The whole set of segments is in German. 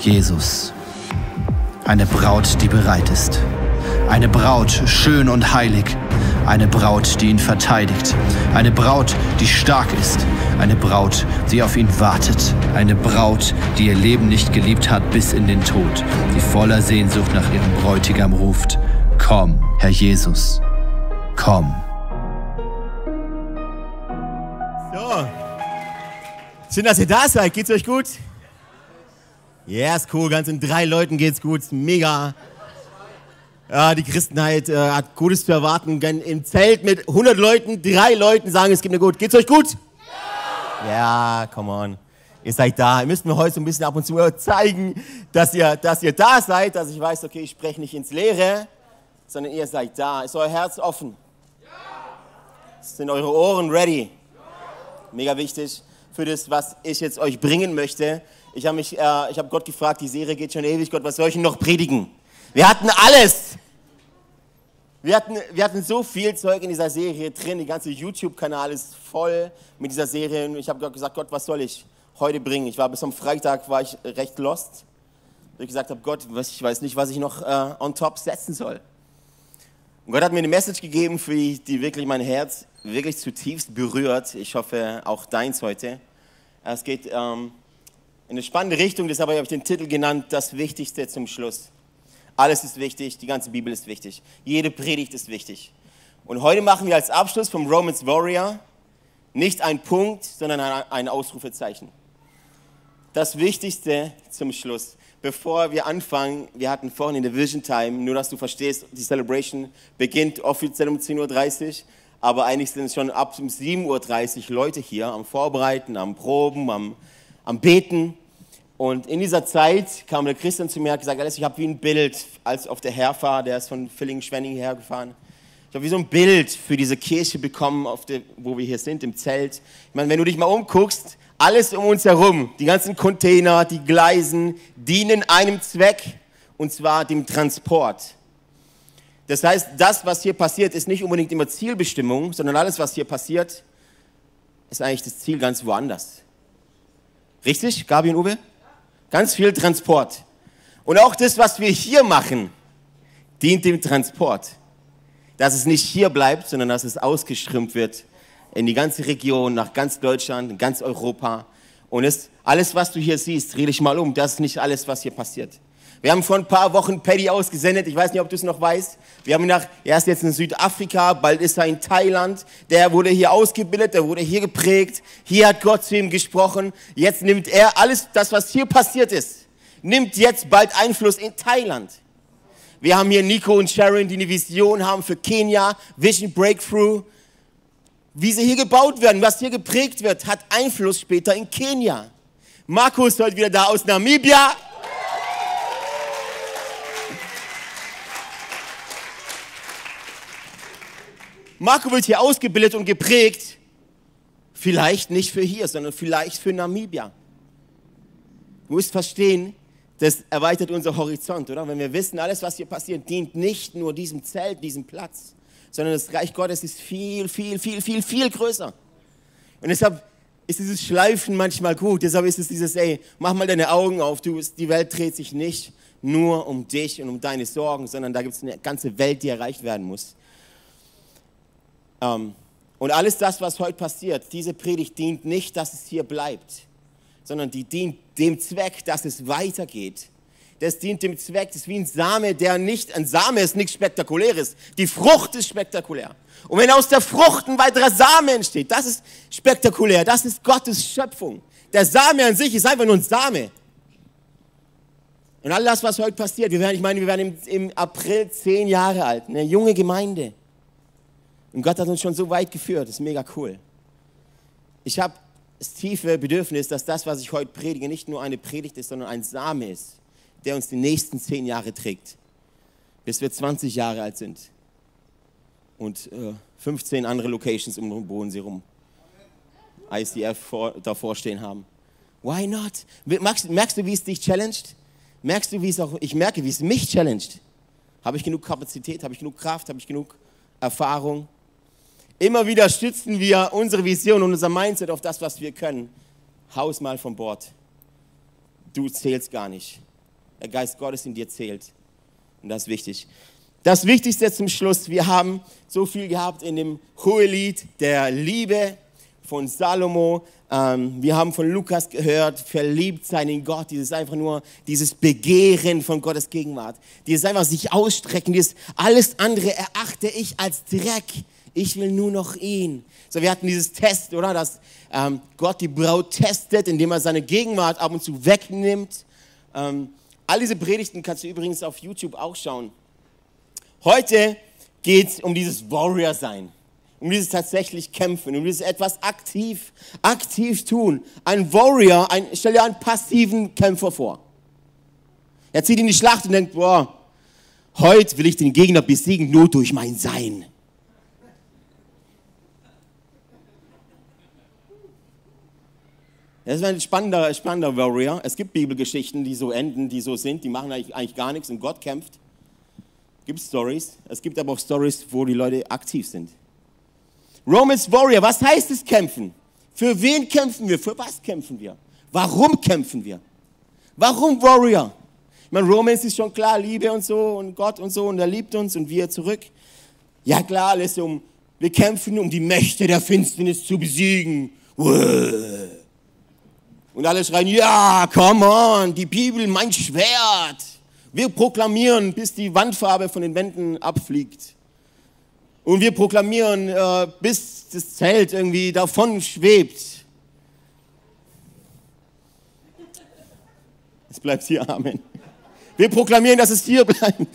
Jesus. Eine Braut, die bereit ist. Eine Braut, schön und heilig. Eine Braut, die ihn verteidigt. Eine Braut, die stark ist. Eine Braut, die auf ihn wartet. Eine Braut, die ihr Leben nicht geliebt hat bis in den Tod. Die voller Sehnsucht nach ihrem Bräutigam ruft. Komm, Herr Jesus. Komm. So. Schön, dass ihr da seid. Geht's euch gut? Ja, ist cool. Ganz in drei Leuten geht's gut. Mega. Ja, die Christenheit äh, hat Gutes zu erwarten. Im Zelt mit 100 Leuten, drei Leuten sagen, es geht mir gut. Geht's euch gut? Ja, ja come on. Ihr seid da. Ihr müsst mir heute so ein bisschen ab und zu zeigen, dass ihr, dass ihr da seid, dass ich weiß, okay, ich spreche nicht ins Leere, sondern ihr seid da. Ist euer Herz offen? Ja. Sind eure Ohren ready? Mega wichtig für das, was ich jetzt euch bringen möchte. Ich habe äh, hab Gott gefragt, die Serie geht schon ewig, Gott, was soll ich denn noch predigen? Wir hatten alles. Wir hatten, wir hatten so viel Zeug in dieser Serie drin. Der ganze YouTube-Kanal ist voll mit dieser Serie. Und ich habe gesagt, Gott, was soll ich heute bringen? Ich war bis am Freitag war ich recht lost. Weil ich gesagt habe, Gott, ich weiß nicht, was ich noch äh, on top setzen soll. Und Gott hat mir eine Message gegeben, für die, die wirklich mein Herz wirklich zutiefst berührt. Ich hoffe, auch deins heute. Es geht ähm, eine spannende Richtung, deshalb habe ich den Titel genannt, das Wichtigste zum Schluss. Alles ist wichtig, die ganze Bibel ist wichtig, jede Predigt ist wichtig. Und heute machen wir als Abschluss vom Romans Warrior nicht ein Punkt, sondern ein Ausrufezeichen. Das Wichtigste zum Schluss. Bevor wir anfangen, wir hatten vorhin in der Vision Time, nur dass du verstehst, die Celebration beginnt offiziell um 10.30 Uhr, aber eigentlich sind es schon ab um 7.30 Uhr Leute hier am Vorbereiten, am Proben, am, am Beten. Und in dieser Zeit kam der Christian zu mir und hat gesagt, ich habe wie ein Bild, als auf der Herfahrt, der ist von Villingen-Schwenning hergefahren. Ich habe wie so ein Bild für diese Kirche bekommen, der, wo wir hier sind, im Zelt. Ich meine, wenn du dich mal umguckst, alles um uns herum, die ganzen Container, die Gleisen, dienen einem Zweck, und zwar dem Transport. Das heißt, das, was hier passiert, ist nicht unbedingt immer Zielbestimmung, sondern alles, was hier passiert, ist eigentlich das Ziel ganz woanders. Richtig, Gabi und Uwe? Ganz viel Transport. Und auch das, was wir hier machen, dient dem Transport. Dass es nicht hier bleibt, sondern dass es ausgeströmt wird in die ganze Region, nach ganz Deutschland, in ganz Europa. Und es, alles, was du hier siehst, dreh dich mal um, das ist nicht alles, was hier passiert. Wir haben vor ein paar Wochen Paddy ausgesendet. Ich weiß nicht, ob du es noch weißt. Wir haben ihn nach, er ist jetzt in Südafrika, bald ist er in Thailand. Der wurde hier ausgebildet, der wurde hier geprägt. Hier hat Gott zu ihm gesprochen. Jetzt nimmt er alles, das, was hier passiert ist, nimmt jetzt bald Einfluss in Thailand. Wir haben hier Nico und Sharon, die eine Vision haben für Kenia, Vision Breakthrough. Wie sie hier gebaut werden, was hier geprägt wird, hat Einfluss später in Kenia. Markus ist heute wieder da aus Namibia. Marco wird hier ausgebildet und geprägt, vielleicht nicht für hier, sondern vielleicht für Namibia. Du musst verstehen, das erweitert unser Horizont, oder? Wenn wir wissen, alles, was hier passiert, dient nicht nur diesem Zelt, diesem Platz, sondern das Reich Gottes ist viel, viel, viel, viel, viel größer. Und deshalb ist dieses Schleifen manchmal gut. Deshalb ist es dieses, ey, mach mal deine Augen auf, du, die Welt dreht sich nicht nur um dich und um deine Sorgen, sondern da gibt es eine ganze Welt, die erreicht werden muss. Ähm, und alles das, was heute passiert, diese Predigt dient nicht, dass es hier bleibt, sondern die dient dem Zweck, dass es weitergeht. Das dient dem Zweck, das ist wie ein Same, der nicht, ein Same ist nichts Spektakuläres. Die Frucht ist spektakulär. Und wenn aus der Frucht ein weiterer Same entsteht, das ist spektakulär, das ist Gottes Schöpfung. Der Same an sich ist einfach nur ein Same. Und all das, was heute passiert, wir werden, ich meine, wir werden im, im April zehn Jahre alt, eine junge Gemeinde. Und Gott hat uns schon so weit geführt, das ist mega cool. Ich habe das tiefe Bedürfnis, dass das, was ich heute predige, nicht nur eine Predigt ist, sondern ein Same ist. der uns die nächsten zehn Jahre trägt, bis wir 20 Jahre alt sind und äh, 15 andere Locations um den Bodensee rum ICF vor, davor stehen haben. Why not? Merkst, merkst du, wie es dich challenged? Merkst du, wie es auch, ich merke, wie es mich challenged? Habe ich genug Kapazität? Habe ich genug Kraft? Habe ich genug Erfahrung? Immer wieder stützen wir unsere Vision und unser Mindset auf das, was wir können. Haus mal vom Bord. Du zählst gar nicht. Der Geist Gottes in dir zählt. Und das ist wichtig. Das Wichtigste zum Schluss. Wir haben so viel gehabt in dem Hohelied der Liebe von Salomo. Ähm, wir haben von Lukas gehört, verliebt sein in Gott, dieses einfach nur, dieses Begehren von Gottes Gegenwart, dieses einfach sich ausstrecken, dieses alles andere erachte ich als Dreck. Ich will nur noch ihn. So, wir hatten dieses Test, oder? Dass ähm, Gott die Braut testet, indem er seine Gegenwart ab und zu wegnimmt. Ähm, all diese Predigten kannst du übrigens auf YouTube auch schauen. Heute geht es um dieses Warrior-Sein um dieses tatsächlich Kämpfen, um dieses etwas aktiv, aktiv tun. Ein Warrior, ein, stell dir einen passiven Kämpfer vor. Er zieht in die Schlacht und denkt, boah, heute will ich den Gegner besiegen, nur durch mein Sein. Das ist ein spannender, spannender Warrior. Es gibt Bibelgeschichten, die so enden, die so sind, die machen eigentlich, eigentlich gar nichts und Gott kämpft. Gibt Stories. Es gibt aber auch Stories, wo die Leute aktiv sind. Romans Warrior, was heißt es kämpfen? Für wen kämpfen wir? Für was kämpfen wir? Warum kämpfen wir? Warum Warrior? Ich meine, Romans ist schon klar, Liebe und so und Gott und so und er liebt uns und wir zurück. Ja klar, alles um, wir kämpfen, um die Mächte der Finsternis zu besiegen. Und alle schreien, ja, come on, die Bibel, mein Schwert. Wir proklamieren, bis die Wandfarbe von den Wänden abfliegt. Und wir proklamieren, äh, bis das Zelt irgendwie davon schwebt. Es bleibt hier, Amen. Wir proklamieren, dass es hier bleibt.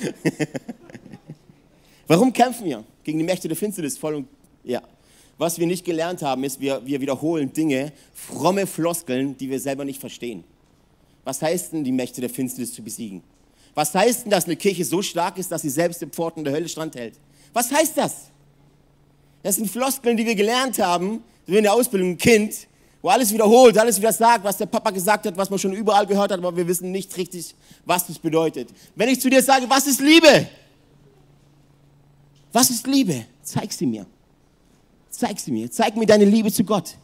Warum kämpfen wir? Gegen die Mächte der Finsternis voll und ja. Was wir nicht gelernt haben, ist, wir, wir wiederholen Dinge, fromme Floskeln, die wir selber nicht verstehen. Was heißt denn, die Mächte der Finsternis zu besiegen? Was heißt denn, dass eine Kirche so stark ist, dass sie selbst im Pforten der Hölle standhält? Was heißt das? Das sind Floskeln, die wir gelernt haben, so in der Ausbildung, ein Kind, wo alles wiederholt, alles wieder sagt, was der Papa gesagt hat, was man schon überall gehört hat, aber wir wissen nicht richtig, was das bedeutet. Wenn ich zu dir sage, was ist Liebe? Was ist Liebe? Zeig sie mir. Zeig sie mir. Zeig mir deine Liebe zu Gott.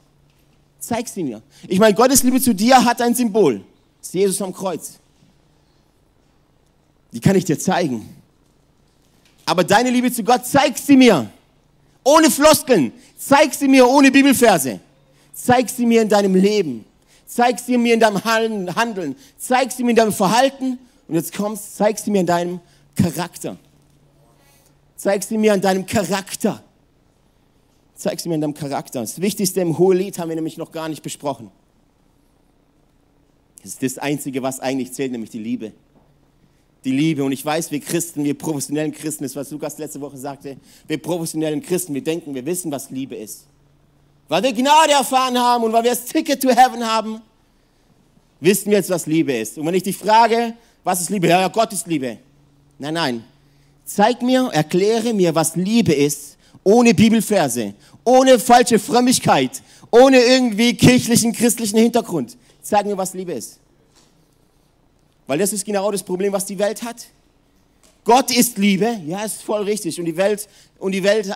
Zeig sie mir. Ich meine, Gottes Liebe zu dir hat ein Symbol. Das ist Jesus am Kreuz. Die kann ich dir zeigen. Aber deine Liebe zu Gott, zeig sie mir. Ohne Floskeln. Zeig sie mir ohne Bibelverse. Zeig sie mir in deinem Leben. Zeig sie mir in deinem Handeln. Zeig sie mir in deinem Verhalten. Und jetzt kommst, zeig sie mir in deinem Charakter. Zeig sie mir in deinem Charakter. Zeig sie mir in deinem Charakter. Das Wichtigste im Hohelied haben wir nämlich noch gar nicht besprochen. Das ist das Einzige, was eigentlich zählt, nämlich die Liebe die Liebe. Und ich weiß, wir Christen, wir professionellen Christen, das was Lukas letzte Woche sagte, wir professionellen Christen, wir denken, wir wissen, was Liebe ist. Weil wir Gnade erfahren haben und weil wir das Ticket to Heaven haben, wissen wir jetzt, was Liebe ist. Und wenn ich dich frage, was ist Liebe? Ja, Gott ist Liebe. Nein, nein. Zeig mir, erkläre mir, was Liebe ist, ohne Bibelverse, ohne falsche Frömmigkeit, ohne irgendwie kirchlichen, christlichen Hintergrund. Zeig mir, was Liebe ist. Weil das ist genau das Problem, was die Welt hat. Gott ist Liebe, ja, ist voll richtig. Und die Welt, und die Welt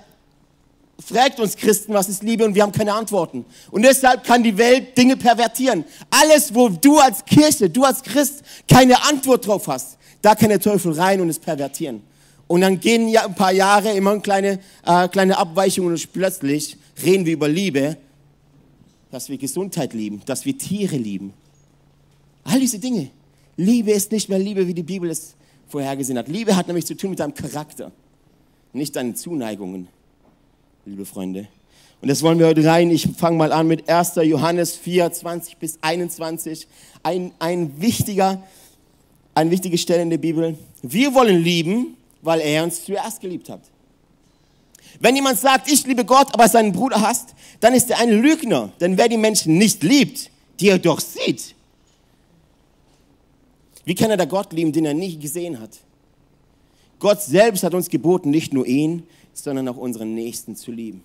fragt uns Christen, was ist Liebe, und wir haben keine Antworten. Und deshalb kann die Welt Dinge pervertieren. Alles, wo du als Kirche, du als Christ keine Antwort drauf hast, da kann der Teufel rein und es pervertieren. Und dann gehen ja ein paar Jahre immer eine kleine, äh, kleine Abweichungen und plötzlich reden wir über Liebe, dass wir Gesundheit lieben, dass wir Tiere lieben. All diese Dinge. Liebe ist nicht mehr Liebe, wie die Bibel es vorhergesehen hat. Liebe hat nämlich zu tun mit deinem Charakter, nicht deinen Zuneigungen, liebe Freunde. Und das wollen wir heute rein. Ich fange mal an mit 1. Johannes 4, 20 bis 21. Ein, ein wichtiger, eine wichtige Stelle in der Bibel. Wir wollen lieben, weil er uns zuerst geliebt hat. Wenn jemand sagt, ich liebe Gott, aber seinen Bruder hasst, dann ist er ein Lügner. Denn wer die Menschen nicht liebt, die er doch sieht, Wie kann er da Gott lieben, den er nie gesehen hat? Gott selbst hat uns geboten, nicht nur ihn, sondern auch unseren Nächsten zu lieben.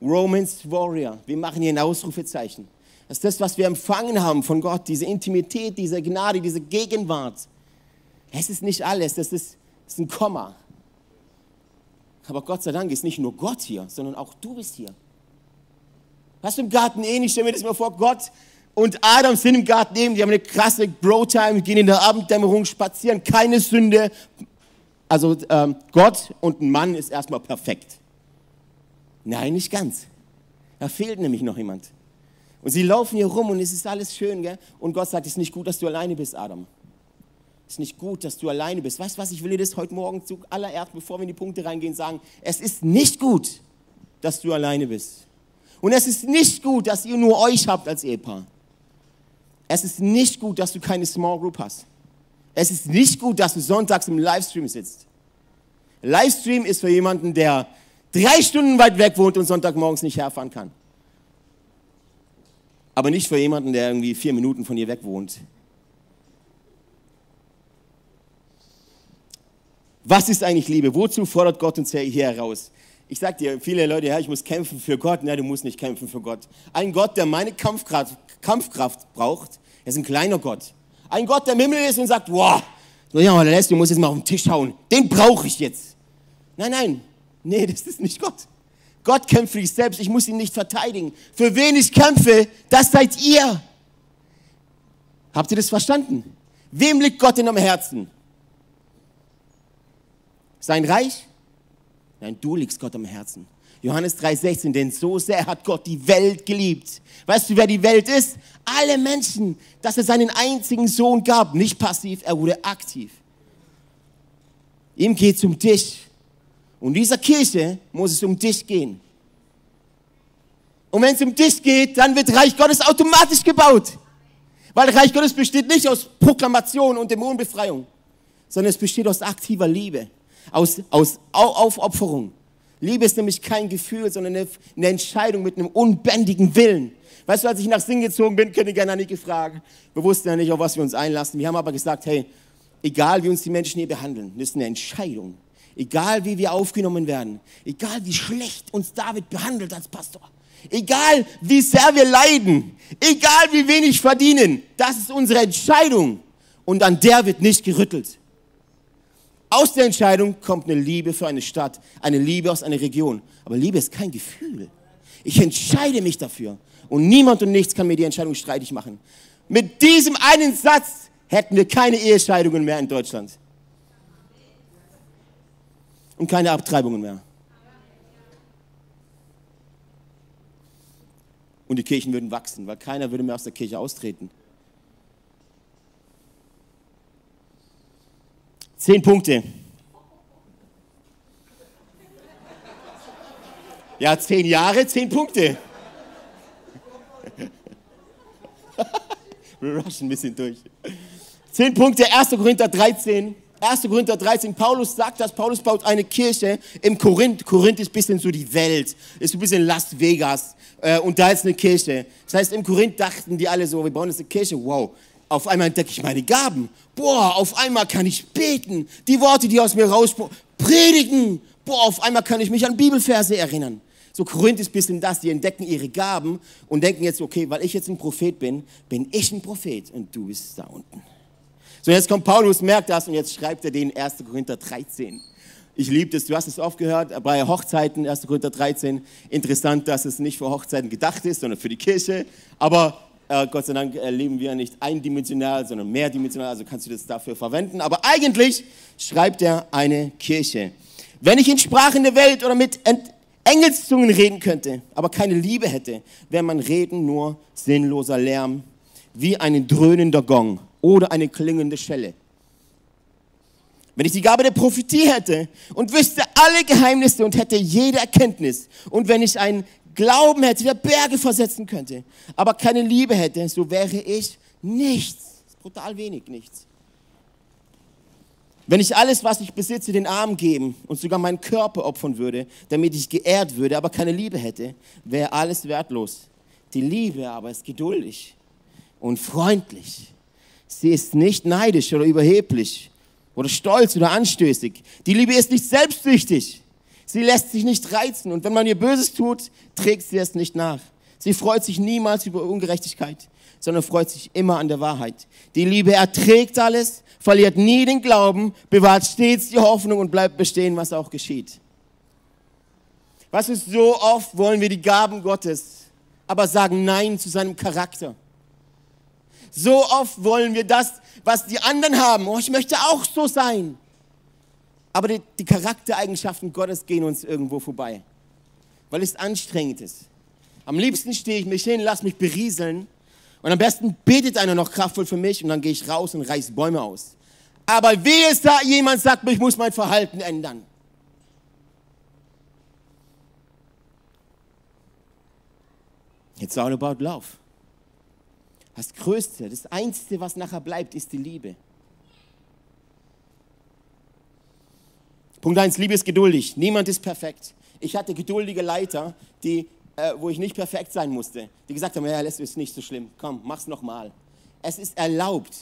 Romans Warrior, wir machen hier ein Ausrufezeichen. Das ist das, was wir empfangen haben von Gott, diese Intimität, diese Gnade, diese Gegenwart. Es ist nicht alles, das ist, ist ein Komma. Aber Gott sei Dank ist nicht nur Gott hier, sondern auch du bist hier. Hast du im Garten eh nicht, stell mir das mal vor, Gott und Adam sind im Garten eben, die haben eine krasse Bro-Time, gehen in der Abenddämmerung spazieren, keine Sünde. Also ähm, Gott und ein Mann ist erstmal perfekt. Nein, nicht ganz. Da fehlt nämlich noch jemand. Und sie laufen hier rum und es ist alles schön, gell? Und Gott sagt, es ist nicht gut, dass du alleine bist, Adam. Ist nicht gut, dass du alleine bist. Weißt du was, ich will dir das heute Morgen zuallererst, bevor wir in die Punkte reingehen, sagen. Es ist nicht gut, dass du alleine bist. Und es ist nicht gut, dass ihr nur euch habt als Ehepaar. Es ist nicht gut, dass du keine Small Group hast. Es ist nicht gut, dass du sonntags im Livestream sitzt. Livestream ist für jemanden, der drei Stunden weit weg wohnt und Sonntagmorgens nicht herfahren kann. Aber nicht für jemanden, der irgendwie vier Minuten von hier weg wohnt. Was ist eigentlich Liebe? Wozu fordert Gott uns hier heraus? Ich sag dir, viele Leute, ja, ich muss kämpfen für Gott. Nein, du musst nicht kämpfen für Gott. Ein Gott, der meine Kampfkraft, Kampfkraft braucht, ist ein kleiner Gott. Ein Gott, der im Himmel ist und sagt, wow, du musst jetzt mal auf den Tisch hauen. Den brauche ich jetzt. Nein, nein, nee, das ist nicht Gott. Gott kämpft für dich selbst, ich muss ihn nicht verteidigen. Für wen ich kämpfe, das seid ihr. Habt ihr das verstanden? Wem liegt Gott in am Herzen? Sein Reich? Nein, du liegst Gott am Herzen. Johannes 3,16, denn so sehr hat Gott die Welt geliebt. Weißt du, wer die Welt ist? Alle Menschen, dass er seinen einzigen Sohn gab. Nicht passiv, er wurde aktiv. Ihm geht es um dich. Und dieser Kirche muss es um dich gehen. Und wenn es um dich geht, dann wird Reich Gottes automatisch gebaut. Weil Reich Gottes besteht nicht aus Proklamation und Dämonenbefreiung, sondern es besteht aus aktiver Liebe, aus, aus Aufopferung. Liebe ist nämlich kein Gefühl, sondern eine, eine Entscheidung mit einem unbändigen Willen. Weißt du, als ich nach Sinn gezogen bin, könnte ich gerne nicht gefragt. Wir wussten ja nicht, auf was wir uns einlassen. Wir haben aber gesagt, hey, egal wie uns die Menschen hier behandeln, das ist eine Entscheidung. Egal wie wir aufgenommen werden, egal wie schlecht uns David behandelt als Pastor, egal wie sehr wir leiden, egal wie wenig verdienen, das ist unsere Entscheidung und an der wird nicht gerüttelt. Aus der Entscheidung kommt eine Liebe für eine Stadt, eine Liebe aus einer Region. Aber Liebe ist kein Gefühl. Ich entscheide mich dafür und niemand und nichts kann mir die Entscheidung streitig machen. Mit diesem einen Satz hätten wir keine Ehescheidungen mehr in Deutschland und keine Abtreibungen mehr. Und die Kirchen würden wachsen, weil keiner würde mehr aus der Kirche austreten. Zehn Punkte. Ja, zehn Jahre, zehn Punkte. Wir rushen ein bisschen durch. Zehn Punkte, 1. Korinther 13. 1. Korinther 13, Paulus sagt das, Paulus baut eine Kirche im Korinth. Korinth ist ein bisschen so die Welt, ist ein bisschen Las Vegas äh, und da ist eine Kirche. Das heißt, im Korinth dachten die alle so, wir bauen jetzt eine Kirche, wow. Auf einmal entdecke ich meine Gaben. Boah, auf einmal kann ich beten. Die Worte, die aus mir raus predigen. Boah, auf einmal kann ich mich an Bibelverse erinnern. So Korinth ist ein bisschen das, die entdecken ihre Gaben und denken jetzt, okay, weil ich jetzt ein Prophet bin, bin ich ein Prophet und du bist da unten. So, jetzt kommt Paulus, merkt das und jetzt schreibt er den 1. Korinther 13. Ich liebe das, du hast es oft gehört, bei Hochzeiten, 1. Korinther 13. Interessant, dass es nicht für Hochzeiten gedacht ist, sondern für die Kirche. Aber äh, Gott sei Dank leben wir nicht eindimensional, sondern mehrdimensional, also kannst du das dafür verwenden. Aber eigentlich schreibt er eine Kirche. Wenn ich in Sprachen der Welt oder mit Engelszungen reden könnte, aber keine Liebe hätte, wäre mein Reden nur sinnloser Lärm, wie ein dröhnender Gong oder eine klingende Schelle. Wenn ich die Gabe der Prophetie hätte und wüsste alle Geheimnisse und hätte jede Erkenntnis und wenn ich einen Glauben hätte, der Berge versetzen könnte, aber keine Liebe hätte, so wäre ich nichts. Brutal wenig, nichts. Wenn ich alles, was ich besitze, den Armen geben und sogar meinen Körper opfern würde, damit ich geehrt würde, aber keine Liebe hätte, wäre alles wertlos. Die Liebe aber ist geduldig und freundlich. Sie ist nicht neidisch oder überheblich oder stolz oder anstößig. Die Liebe ist nicht selbstsüchtig. Sie lässt sich nicht reizen und wenn man ihr Böses tut, trägt sie es nicht nach. Sie freut sich niemals über Ungerechtigkeit, sondern freut sich immer an der Wahrheit. Die Liebe erträgt alles, verliert nie den Glauben, bewahrt stets die Hoffnung und bleibt bestehen, was auch geschieht. Was ist so oft wollen wir die Gaben Gottes, aber sagen Nein zu seinem Charakter. So oft wollen wir das, was die anderen haben. Oh, ich möchte auch so sein. Aber die, die Charaktereigenschaften Gottes gehen uns irgendwo vorbei, weil es anstrengend ist. Am liebsten stehe ich mich hin, lass mich berieseln und am besten betet einer noch kraftvoll für mich und dann gehe ich raus und reiß Bäume aus. Aber wie es da jemand sagt, ich muss mein Verhalten ändern. It's all about love. Das Größte, das Einzige, was nachher bleibt, ist die Liebe. Punkt 1, Liebe ist geduldig. Niemand ist perfekt. Ich hatte geduldige Leiter, die, äh, wo ich nicht perfekt sein musste, die gesagt haben, ja, das ist nicht so schlimm, komm, mach's nochmal. Es ist erlaubt,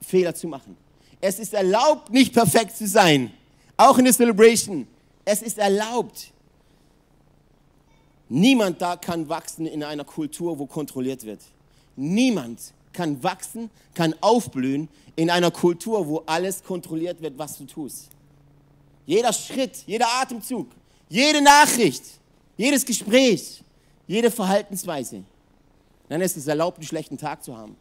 Fehler zu machen. Es ist erlaubt, nicht perfekt zu sein. Auch in der Celebration. Es ist erlaubt. Niemand da kann wachsen in einer Kultur, wo kontrolliert wird. Niemand kann wachsen, kann aufblühen in einer Kultur, wo alles kontrolliert wird, was du tust. Jeder Schritt, jeder Atemzug, jede Nachricht, jedes Gespräch, jede Verhaltensweise. Dann ist es erlaubt, einen schlechten Tag zu haben.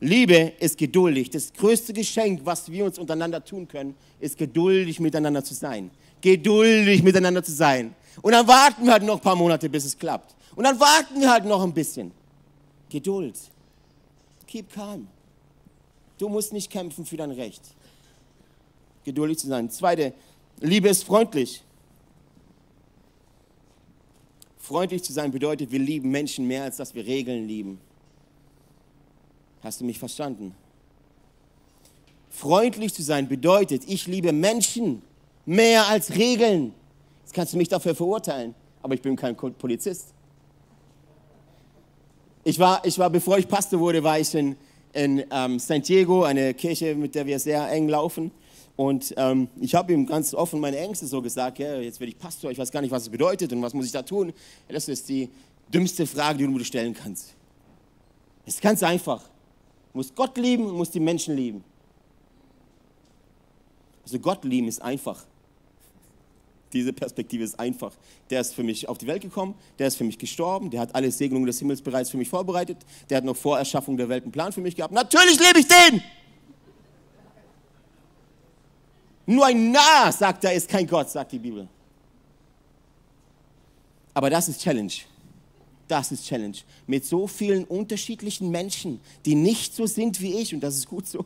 Liebe ist geduldig. Das größte Geschenk, was wir uns untereinander tun können, ist geduldig miteinander zu sein. Geduldig miteinander zu sein. Und dann warten wir halt noch ein paar Monate, bis es klappt. Und dann warten wir halt noch ein bisschen. Geduld. Keep calm. Du musst nicht kämpfen für dein Recht geduldig zu sein. Zweite, Liebe ist freundlich. Freundlich zu sein bedeutet, wir lieben Menschen mehr, als dass wir Regeln lieben. Hast du mich verstanden? Freundlich zu sein bedeutet, ich liebe Menschen mehr als Regeln. Jetzt kannst du mich dafür verurteilen, aber ich bin kein Polizist. Ich war, ich war bevor ich Pastor wurde, war ich in, in ähm, San Diego, eine Kirche, mit der wir sehr eng laufen. Und ähm, ich habe ihm ganz offen meine Ängste so gesagt, ja, jetzt werde ich Pastor, ich weiß gar nicht, was es bedeutet und was muss ich da tun. Ja, das ist die dümmste Frage, die du mir stellen kannst. Es ist ganz einfach. Du musst Gott lieben und musst die Menschen lieben. Also Gott lieben ist einfach. Diese Perspektive ist einfach. Der ist für mich auf die Welt gekommen, der ist für mich gestorben, der hat alle Segnungen des Himmels bereits für mich vorbereitet, der hat noch vor Erschaffung der Welt einen Plan für mich gehabt. Natürlich lebe ich den! Nur ein Narr sagt, er ist kein Gott, sagt die Bibel. Aber das ist Challenge. Das ist Challenge. Mit so vielen unterschiedlichen Menschen, die nicht so sind wie ich, und das ist gut so.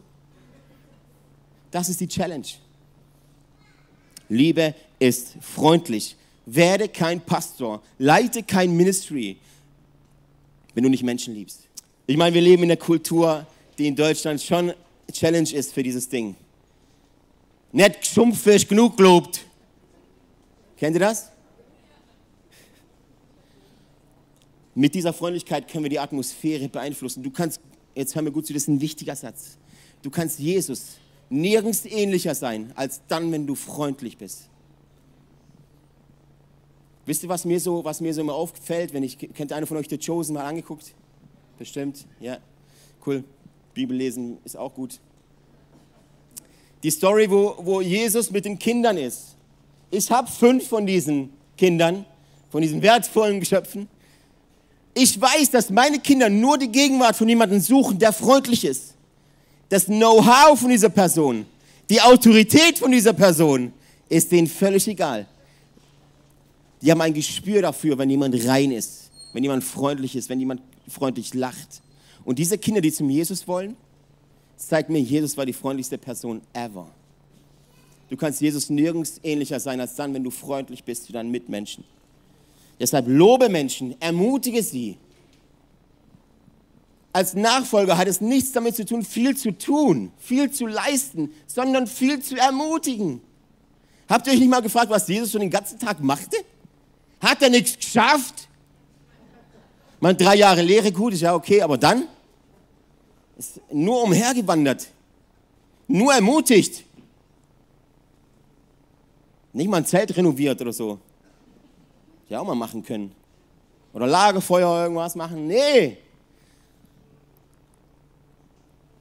Das ist die Challenge. Liebe ist freundlich. Werde kein Pastor. Leite kein Ministry, wenn du nicht Menschen liebst. Ich meine, wir leben in einer Kultur, die in Deutschland schon Challenge ist für dieses Ding nicht geschumpft genug gelobt. Kennt ihr das? Mit dieser Freundlichkeit können wir die Atmosphäre beeinflussen. Du kannst, jetzt hör mir gut zu, das ist ein wichtiger Satz. Du kannst Jesus nirgends ähnlicher sein, als dann, wenn du freundlich bist. Wisst ihr, was mir so, was mir so immer auffällt, wenn ich, kennt einer von euch The Chosen mal angeguckt? Bestimmt, ja, cool. Bibel lesen ist auch gut. Die Story, wo, wo Jesus mit den Kindern ist. Ich habe fünf von diesen Kindern, von diesen wertvollen Geschöpfen. Ich weiß, dass meine Kinder nur die Gegenwart von jemandem suchen, der freundlich ist. Das Know-how von dieser Person, die Autorität von dieser Person ist denen völlig egal. Die haben ein Gespür dafür, wenn jemand rein ist, wenn jemand freundlich ist, wenn jemand freundlich lacht. Und diese Kinder, die zum Jesus wollen, zeigt mir, Jesus war die freundlichste Person ever. Du kannst Jesus nirgends ähnlicher sein als dann, wenn du freundlich bist zu deinen Mitmenschen. Deshalb lobe Menschen, ermutige sie. Als Nachfolger hat es nichts damit zu tun, viel zu tun, viel zu leisten, sondern viel zu ermutigen. Habt ihr euch nicht mal gefragt, was Jesus schon den ganzen Tag machte? Hat er nichts geschafft? Man, drei Jahre Lehre, gut, ist ja okay, aber dann? Ist nur umhergewandert. Nur ermutigt. Nicht mal ein Zelt renoviert oder so. Ja, auch mal machen können. Oder Lagerfeuer irgendwas machen. Nee.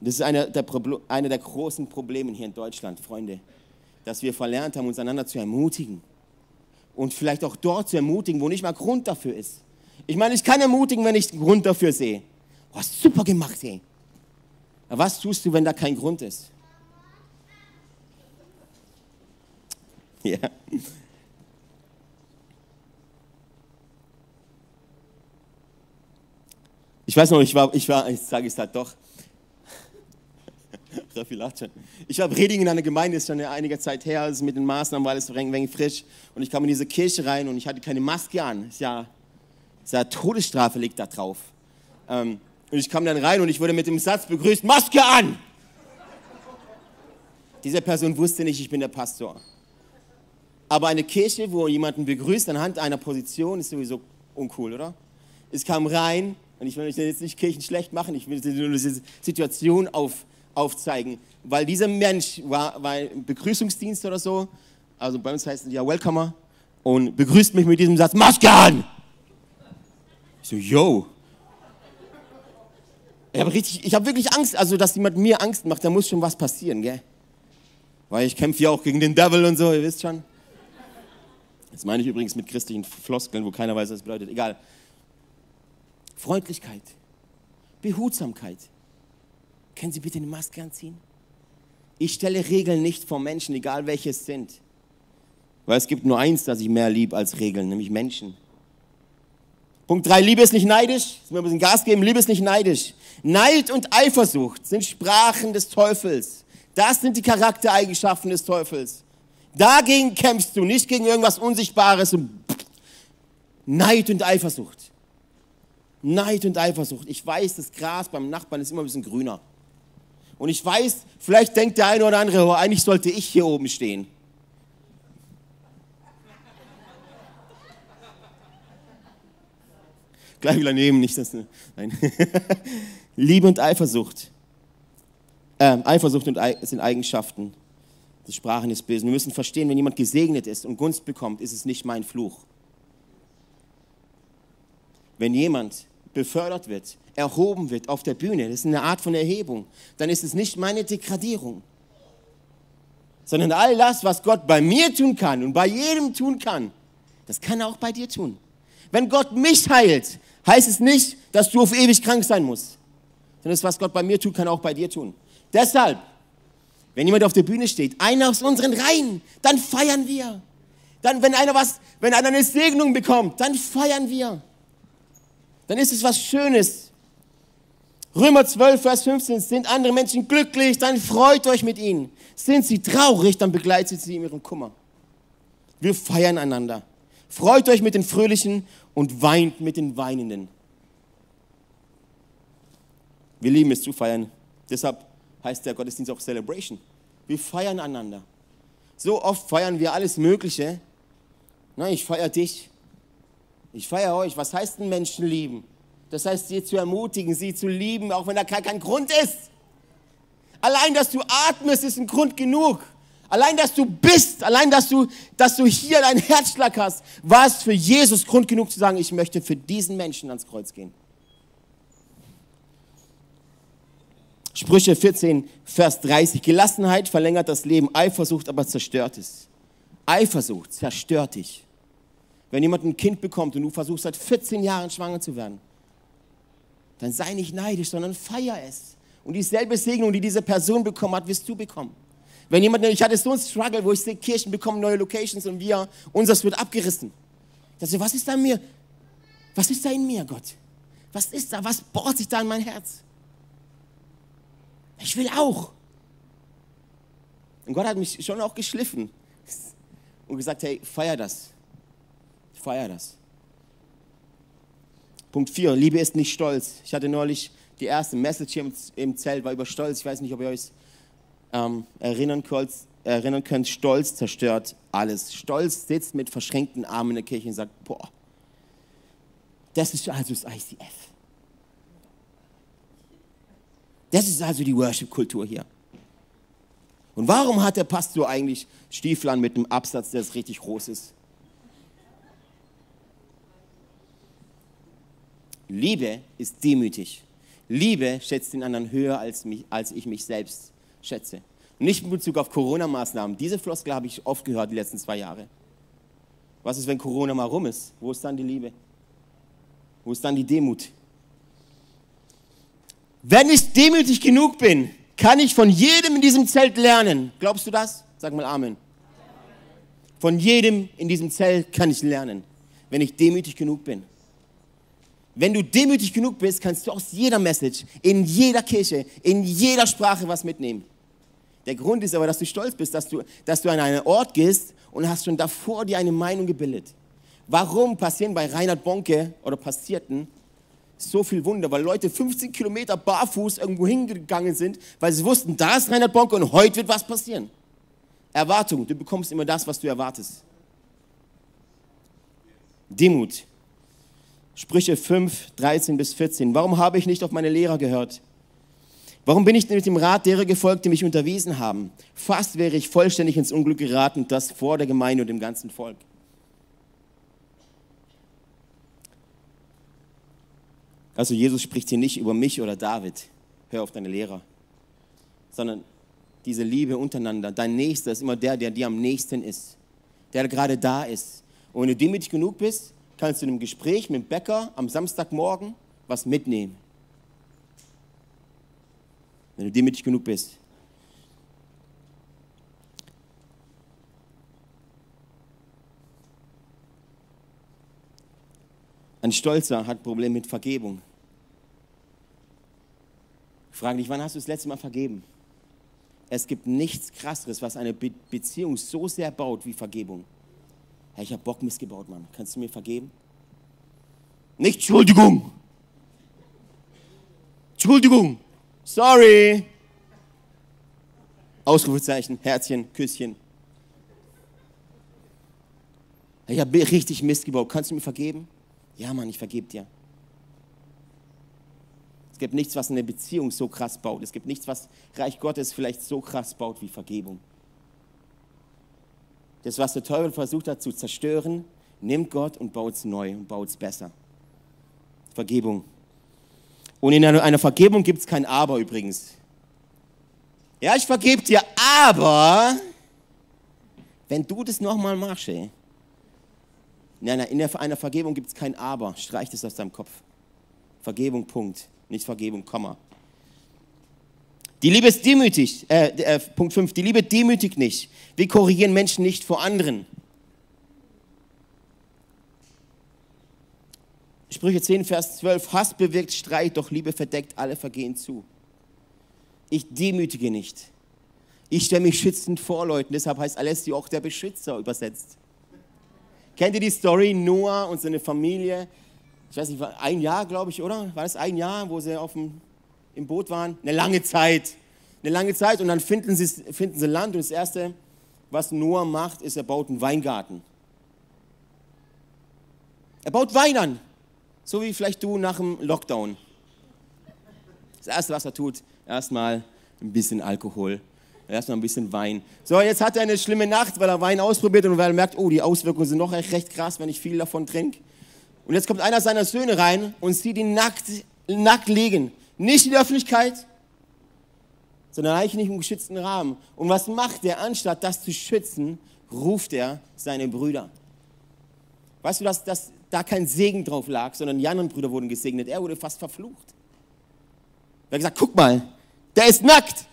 Das ist einer der, eine der großen Probleme hier in Deutschland, Freunde. Dass wir verlernt haben, uns einander zu ermutigen. Und vielleicht auch dort zu ermutigen, wo nicht mal Grund dafür ist. Ich meine, ich kann ermutigen, wenn ich einen Grund dafür sehe. Oh, super gemacht, ey. Was tust du, wenn da kein Grund ist? Ja. Ich weiß noch, ich war, ich war, ich sage es halt doch. Ich war predigen in einer Gemeinde, ist schon einige Zeit her, also mit den Maßnahmen war alles ein wenig frisch. Und ich kam in diese Kirche rein und ich hatte keine Maske an. Ist ja, ist ja Todesstrafe liegt da drauf. Ähm, und ich kam dann rein und ich wurde mit dem Satz begrüßt, Maske an! Diese Person wusste nicht, ich bin der Pastor. Aber eine Kirche, wo jemanden begrüßt anhand einer Position, ist sowieso uncool, oder? Ich kam rein und ich will jetzt nicht Kirchen schlecht machen, ich will nur diese Situation auf, aufzeigen, weil dieser Mensch war, war im Begrüßungsdienst oder so, also bei uns heißt es ja Welcomer, und begrüßt mich mit diesem Satz, Maske an! Ich so, yo. Ich habe hab wirklich Angst, also dass jemand mir Angst macht, da muss schon was passieren, gell? Weil ich kämpfe ja auch gegen den Devil und so, ihr wisst schon. Das meine ich übrigens mit christlichen Floskeln, wo keiner weiß, was das bedeutet. Egal. Freundlichkeit, Behutsamkeit. Können Sie bitte eine Maske anziehen? Ich stelle Regeln nicht vor Menschen, egal welche es sind. Weil es gibt nur eins, das ich mehr liebe als Regeln, nämlich Menschen. Punkt 3, Liebe ist nicht neidisch. Jetzt mal ein bisschen Gas geben, Liebe ist nicht neidisch. Neid und Eifersucht sind Sprachen des Teufels. Das sind die Charaktereigenschaften des Teufels. Dagegen kämpfst du, nicht gegen irgendwas Unsichtbares. Neid und Eifersucht. Neid und Eifersucht. Ich weiß, das Gras beim Nachbarn ist immer ein bisschen grüner. Und ich weiß, vielleicht denkt der eine oder andere, oh, eigentlich sollte ich hier oben stehen. Gleich wieder nehmen, nicht das. Nein. Liebe und Eifersucht. Äh, Eifersucht und Ei sind Eigenschaften des Sprachen des Bösen. Wir müssen verstehen, wenn jemand gesegnet ist und Gunst bekommt, ist es nicht mein Fluch. Wenn jemand befördert wird, erhoben wird auf der Bühne, das ist eine Art von Erhebung, dann ist es nicht meine Degradierung, sondern all das, was Gott bei mir tun kann und bei jedem tun kann, das kann er auch bei dir tun. Wenn Gott mich heilt, heißt es nicht, dass du auf ewig krank sein musst, sondern das, was Gott bei mir tut, kann auch bei dir tun. Deshalb wenn jemand auf der Bühne steht, einer aus unseren Reihen, dann feiern wir. Dann, wenn einer was, wenn einer eine Segnung bekommt, dann feiern wir. Dann ist es was Schönes. Römer 12, Vers 15, sind andere Menschen glücklich, dann freut euch mit ihnen. Sind sie traurig, dann begleitet sie in ihrem Kummer. Wir feiern einander. Freut euch mit den Fröhlichen und weint mit den Weinenden. Wir lieben es zu feiern. Deshalb heißt der Gottesdienst auch Celebration. Wir feiern einander. So oft feiern wir alles Mögliche. Na, ich feiere dich. Ich feiere euch. Was heißt denn Menschen lieben? Das heißt, sie zu ermutigen, sie zu lieben, auch wenn da kein, kein Grund ist. Allein, dass du atmest, ist ein Grund genug. Allein, dass du bist, allein, dass du, dass du hier deinen Herzschlag hast, war es für Jesus Grund genug zu sagen, ich möchte für diesen Menschen ans Kreuz gehen. Sprüche 14, Vers 30. Gelassenheit verlängert das Leben, Eifersucht aber zerstört es. Eifersucht zerstört dich. Wenn jemand ein Kind bekommt und du versuchst seit 14 Jahren schwanger zu werden, dann sei nicht neidisch, sondern feier es. Und dieselbe Segnung, die diese Person bekommen hat, wirst du bekommen. Wenn jemand, ich hatte so einen Struggle, wo ich sehe, Kirchen bekommen neue Locations und wir, unseres wird abgerissen. Ich dachte, was ist da in mir? Was ist da in mir, Gott? Was ist da? Was bohrt sich da in mein Herz? Ich will auch. Und Gott hat mich schon auch geschliffen und gesagt, hey, feier das. Feier das. Punkt 4, Liebe ist nicht stolz. Ich hatte neulich die erste Message hier im, Zelt, war über Stolz. Ich weiß nicht, ob ihr euch ähm, erinnern, könnt, erinnern könnt. Stolz zerstört alles. Stolz sitzt mit verschränkten Armen in der Kirche und sagt, boah, das ist also das ICF. Das ist also die Worship-Kultur hier. Und warum hat der Pastor eigentlich Stiefel an mit einem Absatz, der richtig groß ist? Liebe ist demütig. Liebe schätzt den anderen höher, als, mich, als ich mich selbst schätze. Nicht in Bezug auf Corona-Maßnahmen. Diese Floskel habe ich oft gehört die letzten zwei Jahre. Was ist, wenn Corona mal rum ist? Wo ist dann die Liebe? Wo ist dann die Demut? Wenn ich demütig genug bin, kann ich von jedem in diesem Zelt lernen. Glaubst du das? Sag mal Amen. Von jedem in diesem Zelt kann ich lernen, wenn ich demütig genug bin. Wenn du demütig genug bist, kannst du aus jeder Message, in jeder Kirche, in jeder Sprache was mitnehmen. Der Grund ist aber, dass du stolz bist, dass du, dass du an einen Ort gehst und hast schon davor dir eine Meinung gebildet. Warum passieren bei Reinhard Bonke oder passierten so viel Wunder? Weil Leute 15 Kilometer barfuß irgendwo hingegangen sind, weil sie wussten, da ist Reinhard Bonke und heute wird was passieren. Erwartung, du bekommst immer das, was du erwartest. Demut. Sprüche 5, 13 bis 14. Warum habe ich nicht auf meine Lehrer gehört? Warum bin ich mit dem Rat derer gefolgt, die mich unterwiesen haben? Fast wäre ich vollständig ins Unglück geraten, das vor der Gemeinde und dem ganzen Volk. Also Jesus spricht hier nicht über mich oder David, hör auf deine Lehrer, sondern diese Liebe untereinander. Dein Nächster ist immer der, der dir am nächsten ist, der gerade da ist. Und wenn du demütig genug bist, kannst du in einem Gespräch mit dem Bäcker am Samstagmorgen was mitnehmen. Wenn du demütig genug bist. Ein Stolzer hat Probleme mit Vergebung. Frage dich, wann hast du das letzte Mal vergeben? Es gibt nichts Krasseres, was eine Be Beziehung so sehr baut wie Vergebung hey, ich habe Bock missgebaut, Mann. Kannst du mir vergeben? Nicht Entschuldigung. Entschuldigung. Sorry. Ausrufezeichen, Herzchen, Küsschen. Ich habe richtig Mist gebaut. Kannst du mir vergeben? Ja, Mann, ich vergebe dir. Es gibt nichts, was eine Beziehung so krass baut. Es gibt nichts, was Reich Gottes vielleicht so krass baut wie Vergebung. Das, was der Teufel versucht hat zu zerstören, nimmt Gott und baut es neu und baut es besser. Vergebung. Und in einer Vergebung gibt es kein Aber übrigens. Ja, ich vergebe dir, aber wenn du das nochmal machst, ey, in einer, in einer Vergebung gibt es kein Aber. Streich das aus deinem Kopf. Vergebung, Punkt. Nicht Vergebung, Komma. Die Liebe ist demütig. Äh, äh, Punkt 5. Die Liebe demütigt nicht. Wir korrigieren Menschen nicht vor anderen. Sprüche 10, Vers 12. Hass bewirkt Streit, doch Liebe verdeckt alle Vergehen zu. Ich demütige nicht. Ich stelle mich schützend vor Leuten. Deshalb heißt Alessio auch der Beschützer übersetzt. Kennt ihr die Story Noah und seine Familie? Ich weiß nicht, ein Jahr, glaube ich, oder? War das ein Jahr, wo sie auf dem im Boot waren? Eine lange Zeit. Eine lange Zeit und dann finden sie, finden sie Land und das Erste, was Noah macht, ist, er baut einen Weingarten. Er baut Wein an, so wie vielleicht du nach dem Lockdown. Das Erste, was er tut, erstmal ein bisschen Alkohol, erstmal ein bisschen Wein. So, jetzt hat er eine schlimme Nacht, weil er Wein ausprobiert und weil er merkt, oh, die Auswirkungen sind noch recht krass, wenn ich viel davon trinke. Und jetzt kommt einer seiner Söhne rein und sieht ihn nackt, nackt liegen. Nicht in der Öffentlichkeit, sondern eigentlich nicht im geschützten Rahmen. Und was macht er? Anstatt das zu schützen, ruft er seine Brüder. Weißt du, dass, dass da kein Segen drauf lag, sondern die anderen Brüder wurden gesegnet. Er wurde fast verflucht. Er hat gesagt, guck mal, der ist nackt.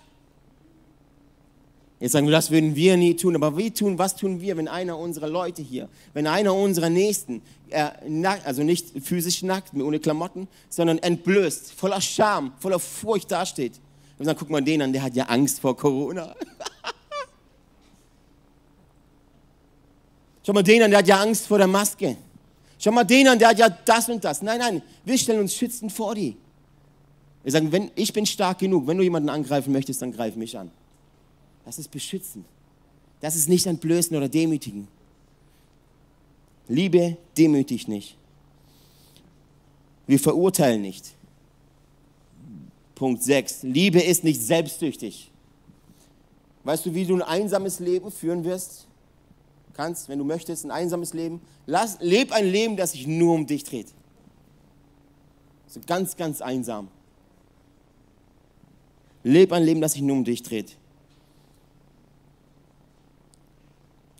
Jetzt sagen wir, das würden wir nie tun. Aber wie tun, was tun wir, wenn einer unserer Leute hier, wenn einer unserer Nächsten, äh, also nicht physisch nackt, ohne Klamotten, sondern entblößt, voller Scham, voller Furcht dasteht? Und dann guck mal den an, der hat ja Angst vor Corona. Schau mal den an, der hat ja Angst vor der Maske. Schau mal den an, der hat ja das und das. Nein, nein, wir stellen uns schützend vor die. Wir sagen, wenn, ich bin stark genug, wenn du jemanden angreifen möchtest, dann greif mich an. Das ist beschützen. Das ist nicht entblößen oder demütigen. Liebe demütigt nicht. Wir verurteilen nicht. Punkt 6. Liebe ist nicht selbstsüchtig. Weißt du, wie du ein einsames Leben führen wirst? Kannst, wenn du möchtest, ein einsames Leben. Lass, leb ein Leben, das sich nur um dich dreht. So ganz, ganz einsam. Leb ein Leben, das sich nur um dich dreht.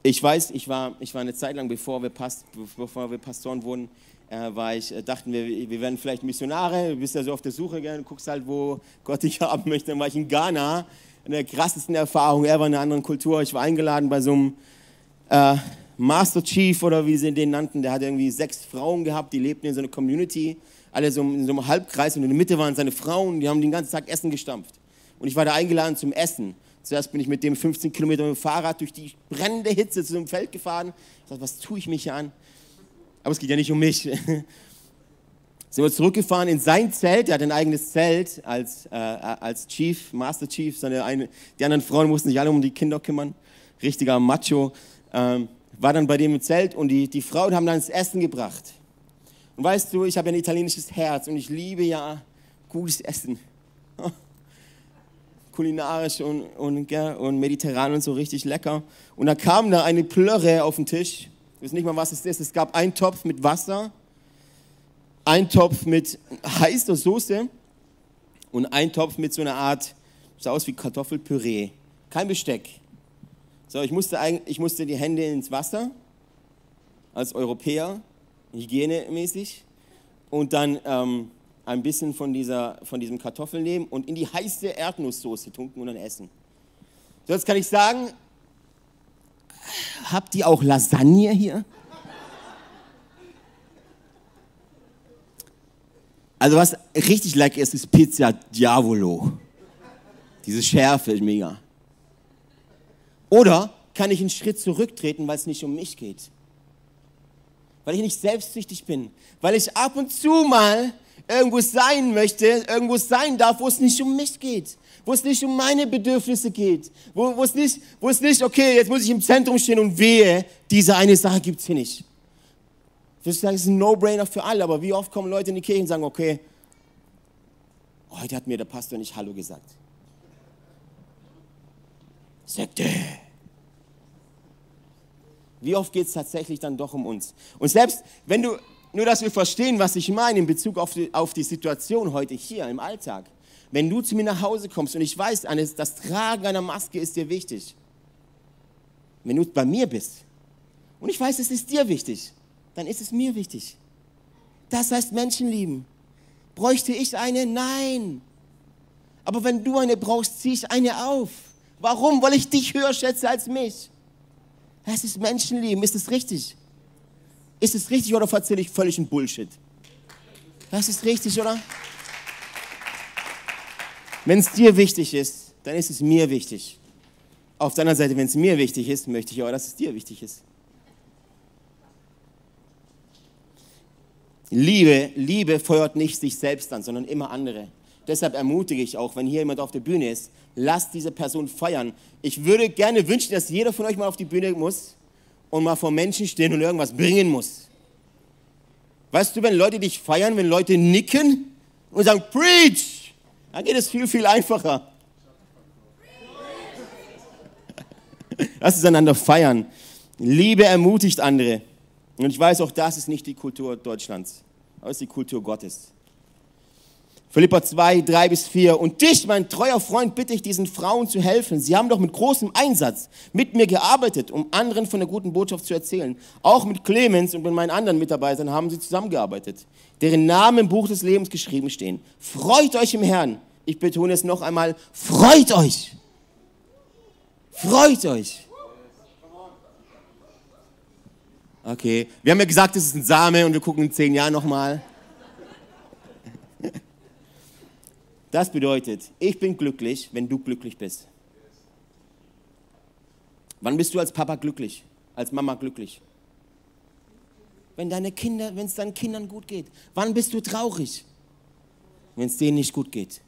Ich weiß, ich war, ich war eine Zeit lang, bevor wir, Past, bevor wir Pastoren wurden, äh, war ich, äh, dachten wir, wir werden vielleicht Missionare. Du bist ja so auf der Suche, gell? du guckst halt, wo Gott dich haben möchte. Dann war ich in Ghana, in der krassesten Erfahrung. Er war in einer anderen Kultur. Ich war eingeladen bei so einem äh, Master Chief oder wie sie den nannten. Der hat irgendwie sechs Frauen gehabt, die lebten in so einer Community, alle so in so einem Halbkreis und in der Mitte waren seine Frauen, die haben den ganzen Tag Essen gestampft. Und ich war da eingeladen zum Essen. Zuerst bin ich mit dem 15 Kilometer mit dem Fahrrad durch die brennende Hitze zu einem Feld gefahren. Ich dachte, was tue ich mich hier an? Aber es geht ja nicht um mich. Sind wir zurückgefahren in sein Zelt. Er hat ein eigenes Zelt als, äh, als Chief, Master Chief. Seine eine, die anderen Frauen mussten sich alle um die Kinder kümmern. Richtiger Macho. Ähm, war dann bei dem im Zelt und die, die Frauen haben dann das Essen gebracht. Und weißt du, ich habe ja ein italienisches Herz und ich liebe ja gutes Essen kulinarisch und, und, gell, und mediterran und so richtig lecker. Und da kam da eine Plörre auf den Tisch. Ich weiß nicht mal, was es ist. Es gab einen Topf mit Wasser, einen Topf mit heißer Soße und einen Topf mit so einer Art, sah aus wie Kartoffelpüree. Kein Besteck. So, ich musste, ich musste die Hände ins Wasser, als Europäer, hygienemäßig. Und dann ähm, ein bisschen von, dieser, von diesem Kartoffel nehmen und in die heiße Erdnusssoße tunken und dann essen. So, jetzt kann ich sagen, habt ihr auch Lasagne hier? Also was richtig lecker ist, ist Pizza Diavolo. Diese Schärfe ist mega. Oder kann ich einen Schritt zurücktreten, weil es nicht um mich geht? Weil ich nicht selbstsüchtig bin. Weil ich ab und zu mal irgendwo sein möchte, irgendwo sein darf, wo es nicht um mich geht, wo es nicht um meine Bedürfnisse geht, wo, wo, es nicht, wo es nicht, okay, jetzt muss ich im Zentrum stehen und wehe, diese eine Sache gibt es hier nicht. Ich sagen, es ist ein No-Brainer für alle, aber wie oft kommen Leute in die Kirche und sagen, okay, heute hat mir der Pastor nicht Hallo gesagt. Sekte. Wie oft geht es tatsächlich dann doch um uns? Und selbst wenn du, nur, dass wir verstehen, was ich meine in Bezug auf die, auf die Situation heute hier im Alltag. Wenn du zu mir nach Hause kommst und ich weiß, das Tragen einer Maske ist dir wichtig. Wenn du bei mir bist und ich weiß, es ist dir wichtig, dann ist es mir wichtig. Das heißt Menschen lieben. Bräuchte ich eine? Nein. Aber wenn du eine brauchst, ziehe ich eine auf. Warum? Weil ich dich höher schätze als mich. Das ist Menschenlieben. Ist es richtig? Ist es richtig oder erzähle ich völlig ein Bullshit? Das ist richtig, oder? Wenn es dir wichtig ist, dann ist es mir wichtig. Auf der anderen Seite, wenn es mir wichtig ist, möchte ich auch, dass es dir wichtig ist. Liebe, Liebe feuert nicht sich selbst an, sondern immer andere. Deshalb ermutige ich auch, wenn hier jemand auf der Bühne ist, lasst diese Person feiern. Ich würde gerne wünschen, dass jeder von euch mal auf die Bühne muss und mal vor Menschen stehen und irgendwas bringen muss. Weißt du, wenn Leute dich feiern, wenn Leute nicken und sagen, preach, dann geht es viel, viel einfacher. Lass uns einander feiern. Liebe ermutigt andere. Und ich weiß, auch das ist nicht die Kultur Deutschlands, aber es ist die Kultur Gottes. Philippa 2, 3 bis 4. Und dich, mein treuer Freund, bitte ich, diesen Frauen zu helfen. Sie haben doch mit großem Einsatz mit mir gearbeitet, um anderen von der guten Botschaft zu erzählen. Auch mit Clemens und mit meinen anderen Mitarbeitern haben sie zusammengearbeitet, deren Namen im Buch des Lebens geschrieben stehen. Freut euch im Herrn. Ich betone es noch einmal. Freut euch. Freut euch. Okay, wir haben ja gesagt, es ist ein Same und wir gucken in zehn Jahren nochmal. Das bedeutet, ich bin glücklich, wenn du glücklich bist. Wann bist du als Papa glücklich? Als Mama glücklich? Wenn deine Kinder, wenn es deinen Kindern gut geht. Wann bist du traurig? Wenn es denen nicht gut geht.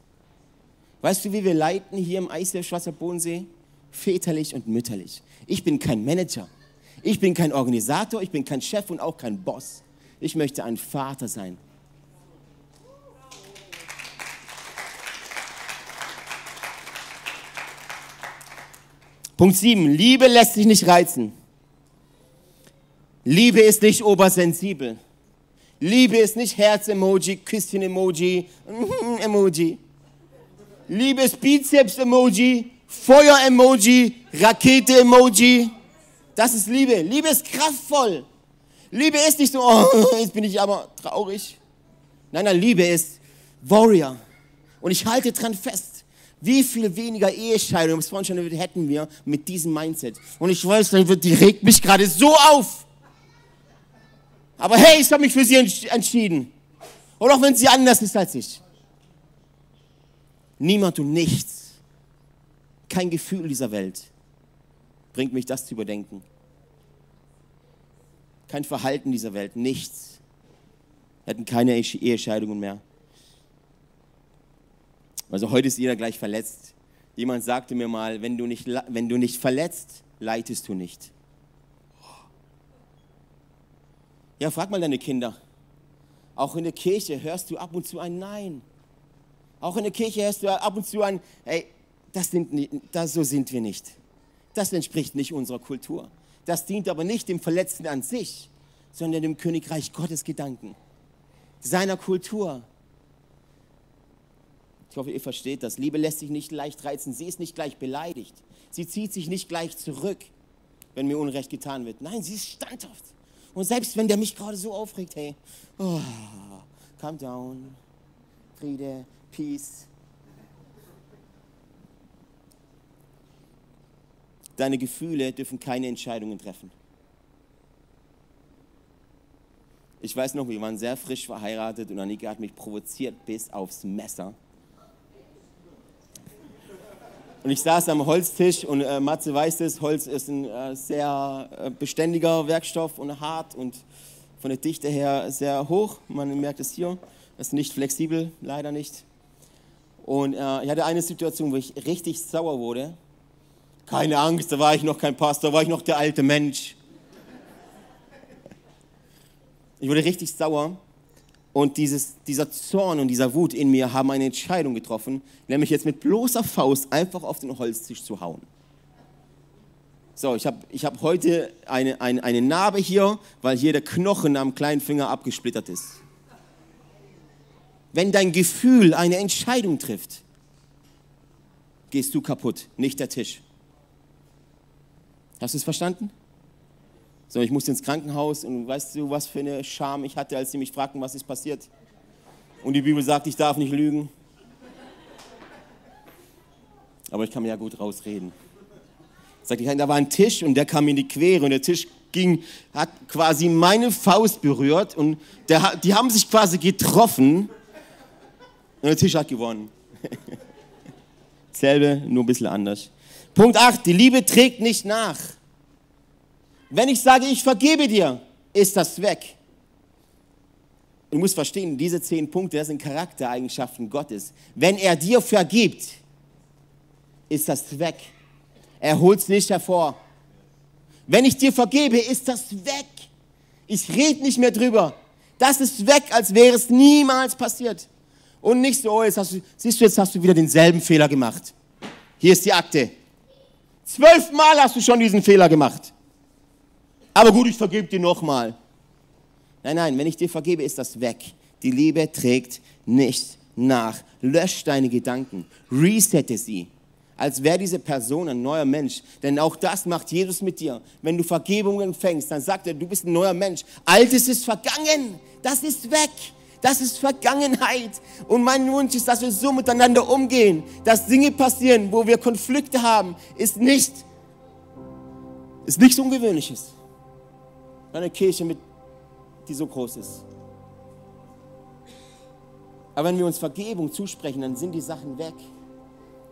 Weißt du, wie wir leiten hier im ICF Schwarzer Bodensee? Väterlich und mütterlich. Ich bin kein Manager. Ich bin kein Organisator. Ich bin kein Chef und auch kein Boss. Ich möchte ein Vater sein. Punkt 7. Liebe lässt sich nicht reizen. Liebe ist nicht obersensibel. Liebe ist nicht Herz-Emoji, Küsschen-Emoji, Emoji. Liebe ist Bizeps-Emoji, Feuer-Emoji, Rakete-Emoji. Das ist Liebe. Liebe ist kraftvoll. Liebe ist nicht so, oh, jetzt bin ich aber traurig. Nein, nein, Liebe ist Warrior. Und ich halte dran fest. Wie viel weniger Ehescheidungen, hätten wir mit diesem Mindset? Und ich weiß, die regt mich gerade so auf. Aber hey, ich habe mich für sie entschieden. Und auch wenn sie anders ist als ich. Niemand und nichts, kein Gefühl dieser Welt bringt mich das zu überdenken. Kein Verhalten dieser Welt, nichts. Wir hätten keine Ehescheidungen mehr. Also heute ist jeder gleich verletzt. Jemand sagte mir mal, wenn du nicht, wenn du nicht verletzt, leitest du nicht. Ja, frag mal deine Kinder. Auch in der Kirche hörst du ab und zu ein Nein. Auch in der Kirche hörst du ab und zu ein, hey, das sind das, so sind wir nicht. Das entspricht nicht unserer Kultur. Das dient aber nicht dem Verletzten an sich, sondern dem Königreich Gottes Gedanken, seiner Kultur. Ich hoffe, ihr versteht das. Liebe lässt sich nicht leicht reizen. Sie ist nicht gleich beleidigt. Sie zieht sich nicht gleich zurück, wenn mir Unrecht getan wird. Nein, sie ist standhaft. Und selbst wenn der mich gerade so aufregt, hey, oh, calm down, Friede, Peace. Deine Gefühle dürfen keine Entscheidungen treffen. Ich weiß noch, wir waren sehr frisch verheiratet und Annika hat mich provoziert bis aufs Messer. Und ich saß am Holztisch und äh, Matze weiß das, Holz ist ein äh, sehr äh, beständiger Werkstoff und hart und von der Dichte her sehr hoch. Man merkt es hier. Es ist nicht flexibel, leider nicht. Und äh, ich hatte eine Situation, wo ich richtig sauer wurde. Keine Angst, da war ich noch kein Pastor, da war ich noch der alte Mensch. Ich wurde richtig sauer und dieses, dieser Zorn und dieser Wut in mir haben eine Entscheidung getroffen, nämlich jetzt mit bloßer Faust einfach auf den Holztisch zu hauen. So, ich habe ich hab heute eine, eine, eine Narbe hier, weil hier der Knochen am kleinen Finger abgesplittert ist. Wenn dein Gefühl eine Entscheidung trifft, gehst du kaputt, nicht der Tisch. Hast du es verstanden? So, ich musste ins Krankenhaus und weißt du, was für eine Scham ich hatte, als sie mich fragten, was ist passiert? Und die Bibel sagt, ich darf nicht lügen. Aber ich kann mir ja gut rausreden. Sagt ich, da war ein Tisch und der kam mir in die Quere und der Tisch ging, hat quasi meine Faust berührt und der, die haben sich quasi getroffen und der Tisch hat gewonnen. Selbe, nur ein bisschen anders. Punkt 8, die Liebe trägt nicht nach. Wenn ich sage, ich vergebe dir, ist das weg. Du musst verstehen, diese zehn Punkte, das sind Charaktereigenschaften Gottes. Wenn er dir vergibt, ist das weg. Er holt es nicht hervor. Wenn ich dir vergebe, ist das weg. Ich rede nicht mehr drüber. Das ist weg, als wäre es niemals passiert. Und nicht so, oh, jetzt hast du, siehst du, jetzt hast du wieder denselben Fehler gemacht. Hier ist die Akte. Zwölfmal hast du schon diesen Fehler gemacht aber gut, ich vergebe dir nochmal. Nein, nein, wenn ich dir vergebe, ist das weg. Die Liebe trägt nicht nach. Lösch deine Gedanken, resette sie, als wäre diese Person ein neuer Mensch. Denn auch das macht Jesus mit dir. Wenn du Vergebung empfängst, dann sagt er, du bist ein neuer Mensch. Altes ist vergangen, das ist weg. Das ist Vergangenheit. Und mein Wunsch ist, dass wir so miteinander umgehen, dass Dinge passieren, wo wir Konflikte haben, ist nicht, ist nichts Ungewöhnliches eine Kirche, mit, die so groß ist. Aber wenn wir uns Vergebung zusprechen, dann sind die Sachen weg,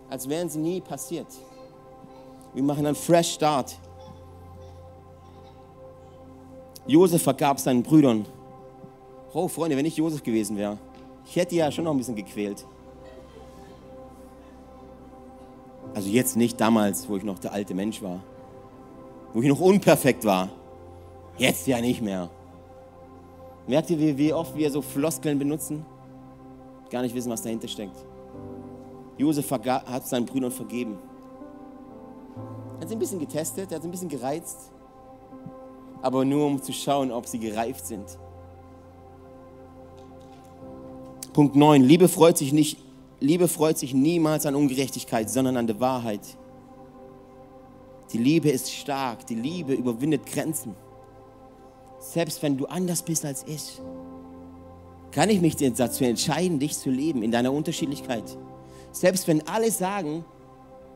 als wären sie nie passiert. Wir machen einen Fresh Start. Josef vergab seinen Brüdern. Oh, Freunde, wenn ich Josef gewesen wäre, ich hätte ja schon noch ein bisschen gequält. Also jetzt nicht damals, wo ich noch der alte Mensch war, wo ich noch unperfekt war. Jetzt ja nicht mehr. Merkt ihr, wie, wie oft wir so Floskeln benutzen? Gar nicht wissen, was dahinter steckt. Josef hat seinen Brüdern vergeben. hat sie ein bisschen getestet, er hat sie ein bisschen gereizt, aber nur um zu schauen, ob sie gereift sind. Punkt 9. Liebe freut sich nicht, Liebe freut sich niemals an Ungerechtigkeit, sondern an der Wahrheit. Die Liebe ist stark, die Liebe überwindet Grenzen. Selbst wenn du anders bist als ich, kann ich mich dazu entscheiden, dich zu lieben in deiner Unterschiedlichkeit. Selbst wenn alle sagen,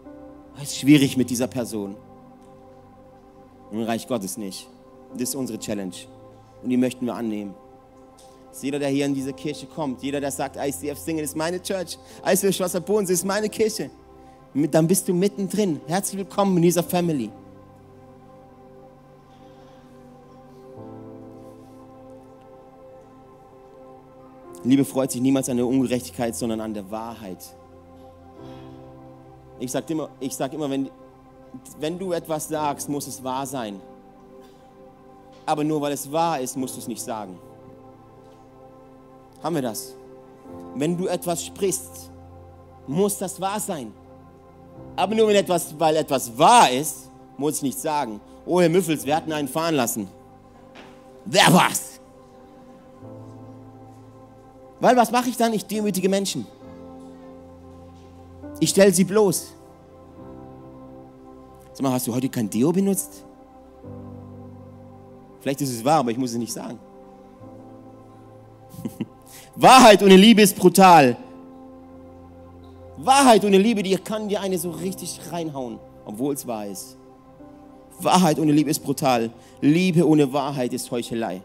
oh, es ist schwierig mit dieser Person. Im Reich Gottes nicht. Das ist unsere Challenge. Und die möchten wir annehmen. Jeder, der hier in diese Kirche kommt, jeder, der sagt, ICF Singen ist meine Church, ICF Schwasser Bodensee ist meine Kirche, dann bist du mittendrin. Herzlich willkommen in dieser Family. Liebe freut sich niemals an der Ungerechtigkeit, sondern an der Wahrheit. Ich sage immer, ich sag immer wenn, wenn du etwas sagst, muss es wahr sein. Aber nur weil es wahr ist, musst du es nicht sagen. Haben wir das? Wenn du etwas sprichst, muss das wahr sein. Aber nur wenn etwas, weil etwas wahr ist, muss ich nicht sagen. Oh, Herr Müffels, wir hatten einen fahren lassen. Wer war's? Weil was mache ich dann? Ich demütige Menschen. Ich stelle sie bloß. Sag mal, hast du heute kein Deo benutzt? Vielleicht ist es wahr, aber ich muss es nicht sagen. Wahrheit ohne Liebe ist brutal. Wahrheit ohne Liebe, die kann dir eine so richtig reinhauen, obwohl es wahr ist. Wahrheit ohne Liebe ist brutal. Liebe ohne Wahrheit ist Heuchelei.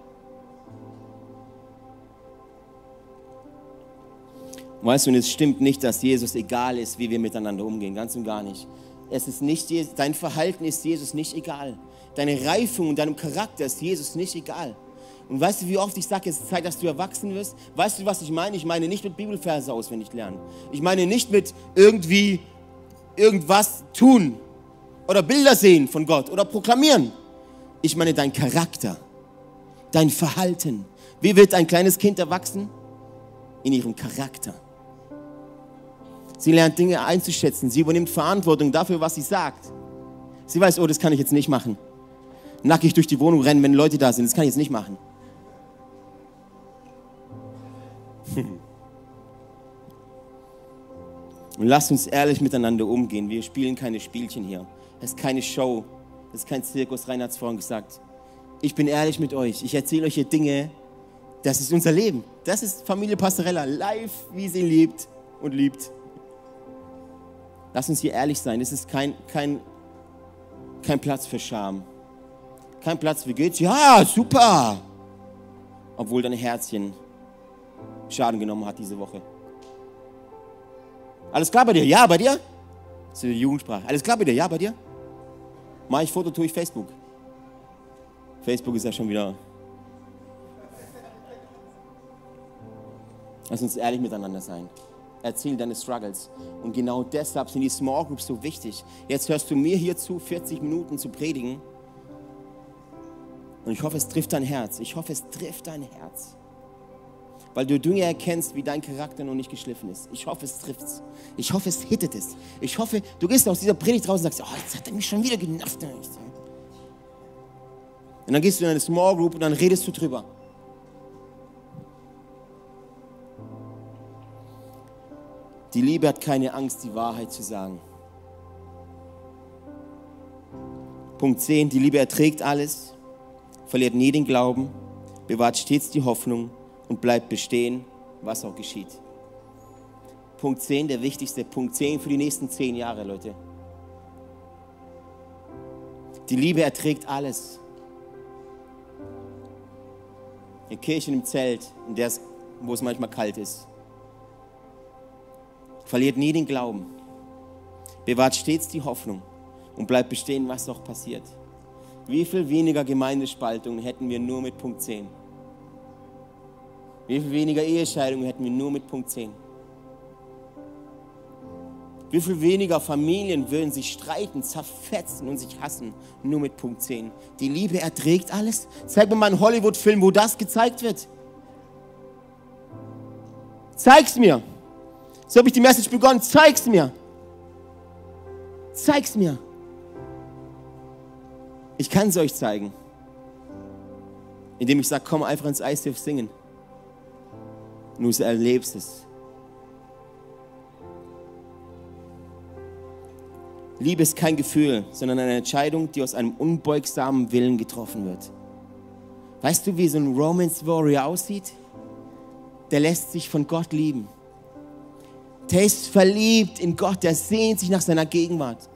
Weißt du, und es stimmt nicht, dass Jesus egal ist, wie wir miteinander umgehen. Ganz und gar nicht. Es ist nicht, dein Verhalten ist Jesus nicht egal. Deine Reifung und deinem Charakter ist Jesus nicht egal. Und weißt du, wie oft ich sage, es ist Zeit, dass du erwachsen wirst? Weißt du, was ich meine? Ich meine nicht mit Bibelverse auswendig lernen. Ich meine nicht mit irgendwie irgendwas tun oder Bilder sehen von Gott oder proklamieren. Ich meine dein Charakter, dein Verhalten. Wie wird ein kleines Kind erwachsen? In ihrem Charakter. Sie lernt Dinge einzuschätzen. Sie übernimmt Verantwortung dafür, was sie sagt. Sie weiß, oh, das kann ich jetzt nicht machen. Nackig durch die Wohnung rennen, wenn Leute da sind, das kann ich jetzt nicht machen. Und lasst uns ehrlich miteinander umgehen. Wir spielen keine Spielchen hier. Es ist keine Show. Es ist kein Zirkus. Rainer hat es vorhin gesagt. Ich bin ehrlich mit euch. Ich erzähle euch hier Dinge. Das ist unser Leben. Das ist Familie Pastorella. Live, wie sie lebt und liebt. Lasst uns hier ehrlich sein. Es ist kein, kein, kein Platz für Scham. Kein Platz für geht's? Ja, super. Obwohl dein Herzchen Schaden genommen hat diese Woche. Alles klar bei dir? Ja, bei dir? Das ist die Jugendsprache. Alles klar bei dir? Ja, bei dir? Mach ich Foto, tue ich Facebook. Facebook ist ja schon wieder. Lass uns ehrlich miteinander sein. Erzähl deine Struggles. Und genau deshalb sind die Small Groups so wichtig. Jetzt hörst du mir hier zu, 40 Minuten zu predigen. Und ich hoffe, es trifft dein Herz. Ich hoffe, es trifft dein Herz weil du Dinge erkennst, wie dein Charakter noch nicht geschliffen ist. Ich hoffe, es trifft's. Ich hoffe, es hittet es. Ich hoffe, du gehst aus dieser Predigt raus und sagst, oh, jetzt hat er mich schon wieder genervt. Und dann gehst du in eine Small Group und dann redest du drüber. Die Liebe hat keine Angst, die Wahrheit zu sagen. Punkt 10. Die Liebe erträgt alles, verliert nie den Glauben, bewahrt stets die Hoffnung und bleibt bestehen, was auch geschieht. Punkt 10, der wichtigste Punkt 10 für die nächsten 10 Jahre, Leute. Die Liebe erträgt alles. In Kirchen im Zelt, in der es, wo es manchmal kalt ist. Verliert nie den Glauben. Bewahrt stets die Hoffnung und bleibt bestehen, was auch passiert. Wie viel weniger Gemeindespaltung hätten wir nur mit Punkt 10? Wie viel weniger Ehescheidungen hätten wir nur mit Punkt 10? Wie viel weniger Familien würden sich streiten, zerfetzen und sich hassen, nur mit Punkt 10? Die Liebe erträgt alles. Zeig mir mal einen Hollywood-Film, wo das gezeigt wird. Zeig's mir. So habe ich die Message begonnen. Zeig's mir. Zeig's mir. Ich kann es euch zeigen, indem ich sage, komm einfach ins ICF singen. Und du erlebst es. Liebe ist kein Gefühl, sondern eine Entscheidung, die aus einem unbeugsamen Willen getroffen wird. Weißt du, wie so ein Romance Warrior aussieht? Der lässt sich von Gott lieben. Der ist verliebt in Gott, der sehnt sich nach seiner Gegenwart.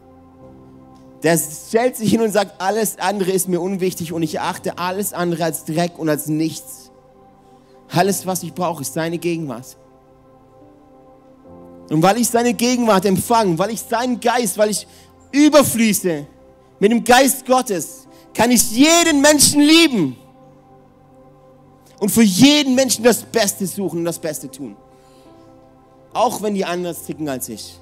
Der stellt sich hin und sagt, alles andere ist mir unwichtig und ich erachte alles andere als Dreck und als nichts. Alles, was ich brauche, ist seine Gegenwart. Und weil ich seine Gegenwart empfange, weil ich seinen Geist, weil ich überfließe mit dem Geist Gottes, kann ich jeden Menschen lieben und für jeden Menschen das Beste suchen und das Beste tun. Auch wenn die anders ticken als ich.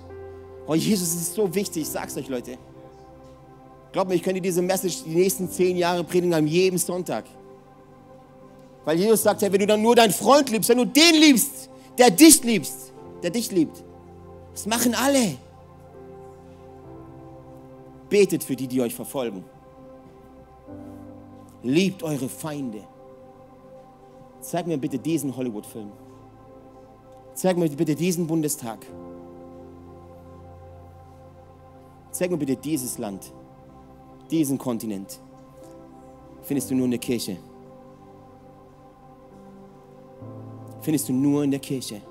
Oh, Jesus ist so wichtig, ich sag's euch, Leute. Glaubt mir, ich könnte diese Message die nächsten zehn Jahre predigen an jedem Sonntag. Weil Jesus sagt, hey, wenn du dann nur deinen Freund liebst, wenn du den liebst, der dich liebst, der dich liebt. Das machen alle. Betet für die, die euch verfolgen. Liebt eure Feinde. Zeig mir bitte diesen Hollywood-Film. Zeig mir bitte diesen Bundestag. Zeig mir bitte dieses Land, diesen Kontinent. Findest du nur in der Kirche. Findest du nur in der Kirche.